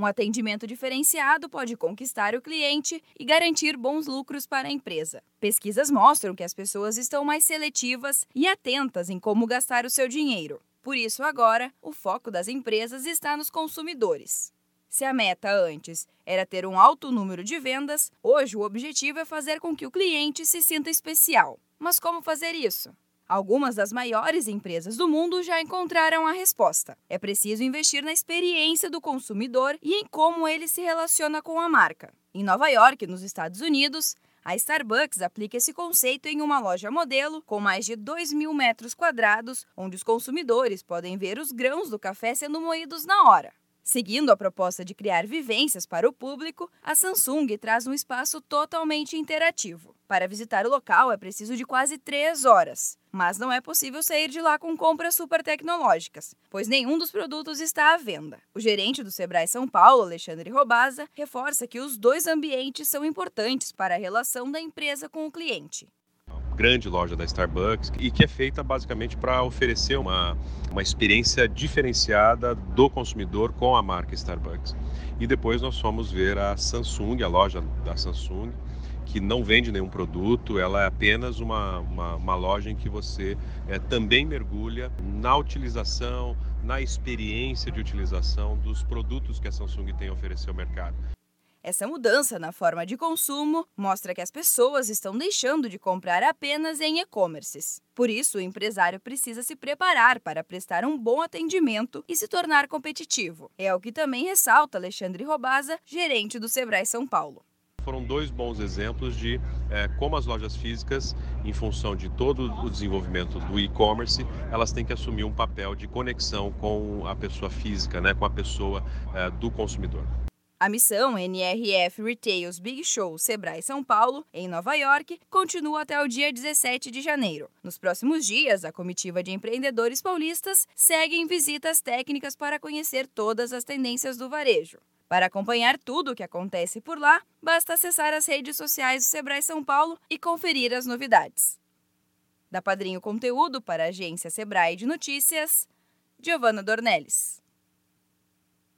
Um atendimento diferenciado pode conquistar o cliente e garantir bons lucros para a empresa. Pesquisas mostram que as pessoas estão mais seletivas e atentas em como gastar o seu dinheiro. Por isso, agora, o foco das empresas está nos consumidores. Se a meta antes era ter um alto número de vendas, hoje o objetivo é fazer com que o cliente se sinta especial. Mas como fazer isso? Algumas das maiores empresas do mundo já encontraram a resposta. É preciso investir na experiência do consumidor e em como ele se relaciona com a marca. Em Nova York, nos Estados Unidos, a Starbucks aplica esse conceito em uma loja modelo com mais de 2 mil metros quadrados, onde os consumidores podem ver os grãos do café sendo moídos na hora. Seguindo a proposta de criar vivências para o público, a Samsung traz um espaço totalmente interativo. Para visitar o local é preciso de quase três horas, mas não é possível sair de lá com compras super tecnológicas, pois nenhum dos produtos está à venda. O gerente do Sebrae São Paulo, Alexandre Robaza, reforça que os dois ambientes são importantes para a relação da empresa com o cliente grande loja da Starbucks e que é feita basicamente para oferecer uma, uma experiência diferenciada do consumidor com a marca Starbucks. E depois nós fomos ver a Samsung, a loja da Samsung, que não vende nenhum produto, ela é apenas uma, uma, uma loja em que você é, também mergulha na utilização, na experiência de utilização dos produtos que a Samsung tem a oferecer ao mercado. Essa mudança na forma de consumo mostra que as pessoas estão deixando de comprar apenas em e-commerces. Por isso, o empresário precisa se preparar para prestar um bom atendimento e se tornar competitivo. É o que também ressalta Alexandre Robaza, gerente do Sebrae São Paulo foram dois bons exemplos de é, como as lojas físicas, em função de todo o desenvolvimento do e-commerce, elas têm que assumir um papel de conexão com a pessoa física, né, com a pessoa é, do consumidor. A missão NRF Retails Big Show Sebrae São Paulo, em Nova York, continua até o dia 17 de janeiro. Nos próximos dias, a comitiva de empreendedores paulistas segue em visitas técnicas para conhecer todas as tendências do varejo. Para acompanhar tudo o que acontece por lá, basta acessar as redes sociais do Sebrae São Paulo e conferir as novidades. Da Padrinho Conteúdo para a agência Sebrae de Notícias, Giovana Dornelles.